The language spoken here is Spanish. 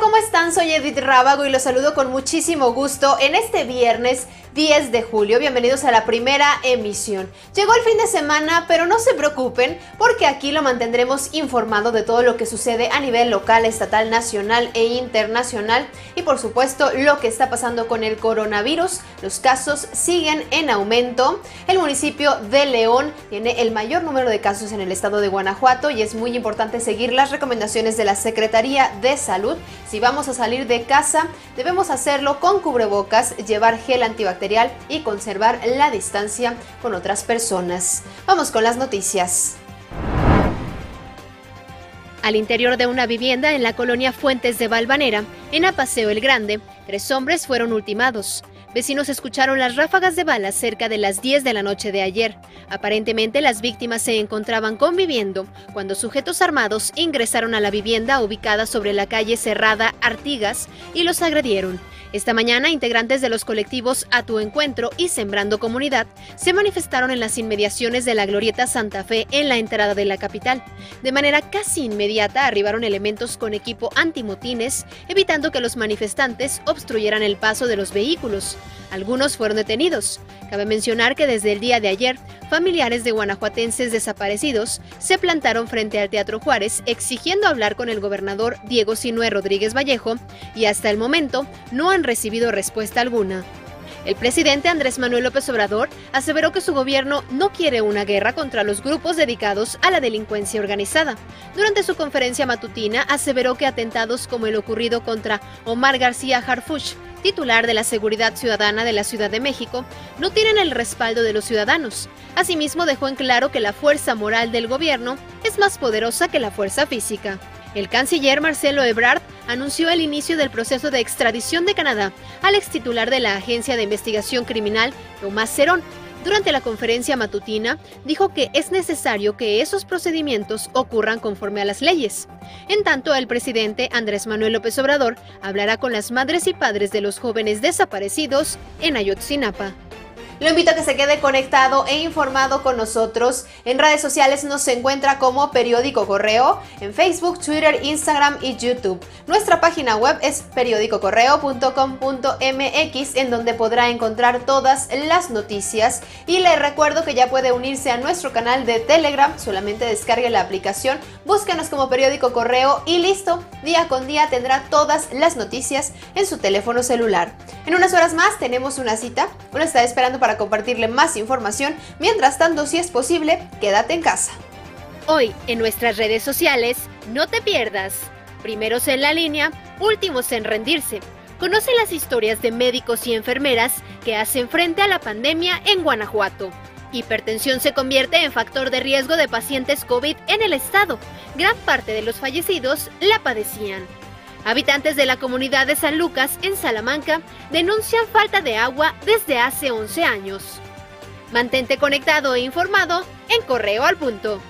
¿cómo están? Soy Edith Rábago y los saludo con muchísimo gusto en este viernes 10 de julio. Bienvenidos a la primera emisión. Llegó el fin de semana, pero no se preocupen porque aquí lo mantendremos informado de todo lo que sucede a nivel local, estatal, nacional e internacional y por supuesto lo que está pasando con el coronavirus. Los casos siguen en aumento. El municipio de León tiene el mayor número de casos en el estado de Guanajuato y es muy importante seguir las recomendaciones de la Secretaría de Salud. Si vamos a salir de casa, debemos hacerlo con cubrebocas, llevar gel antibacterial y conservar la distancia con otras personas. Vamos con las noticias. Al interior de una vivienda en la colonia Fuentes de Valvanera, en Apaseo el Grande, tres hombres fueron ultimados. Vecinos escucharon las ráfagas de balas cerca de las 10 de la noche de ayer. Aparentemente las víctimas se encontraban conviviendo cuando sujetos armados ingresaron a la vivienda ubicada sobre la calle Cerrada Artigas y los agredieron. Esta mañana, integrantes de los colectivos A Tu Encuentro y Sembrando Comunidad se manifestaron en las inmediaciones de la Glorieta Santa Fe en la entrada de la capital. De manera casi inmediata arribaron elementos con equipo antimotines, evitando que los manifestantes obstruyeran el paso de los vehículos. Algunos fueron detenidos. Cabe mencionar que desde el día de ayer, familiares de guanajuatenses desaparecidos se plantaron frente al Teatro Juárez exigiendo hablar con el gobernador Diego Sinué Rodríguez Vallejo y hasta el momento no han recibido respuesta alguna. El presidente Andrés Manuel López Obrador aseveró que su gobierno no quiere una guerra contra los grupos dedicados a la delincuencia organizada. Durante su conferencia matutina aseveró que atentados como el ocurrido contra Omar García Harfuch, titular de la Seguridad Ciudadana de la Ciudad de México, no tienen el respaldo de los ciudadanos. Asimismo, dejó en claro que la fuerza moral del gobierno es más poderosa que la fuerza física. El canciller Marcelo Ebrard anunció el inicio del proceso de extradición de Canadá al ex titular de la Agencia de Investigación Criminal, Tomás Cerón. Durante la conferencia matutina, dijo que es necesario que esos procedimientos ocurran conforme a las leyes. En tanto, el presidente Andrés Manuel López Obrador hablará con las madres y padres de los jóvenes desaparecidos en Ayotzinapa. Lo invito a que se quede conectado e informado con nosotros. En redes sociales nos encuentra como Periódico Correo, en Facebook, Twitter, Instagram y YouTube. Nuestra página web es periódicocorreo.com.mx en donde podrá encontrar todas las noticias. Y le recuerdo que ya puede unirse a nuestro canal de Telegram, solamente descargue la aplicación, búsquenos como Periódico Correo y listo, día con día tendrá todas las noticias en su teléfono celular. En unas horas más tenemos una cita, uno está esperando para para compartirle más información. Mientras tanto, si es posible, quédate en casa. Hoy, en nuestras redes sociales, no te pierdas. Primeros en la línea, últimos en rendirse. Conoce las historias de médicos y enfermeras que hacen frente a la pandemia en Guanajuato. Hipertensión se convierte en factor de riesgo de pacientes COVID en el estado. Gran parte de los fallecidos la padecían. Habitantes de la comunidad de San Lucas, en Salamanca, denuncian falta de agua desde hace 11 años. Mantente conectado e informado en Correo al Punto.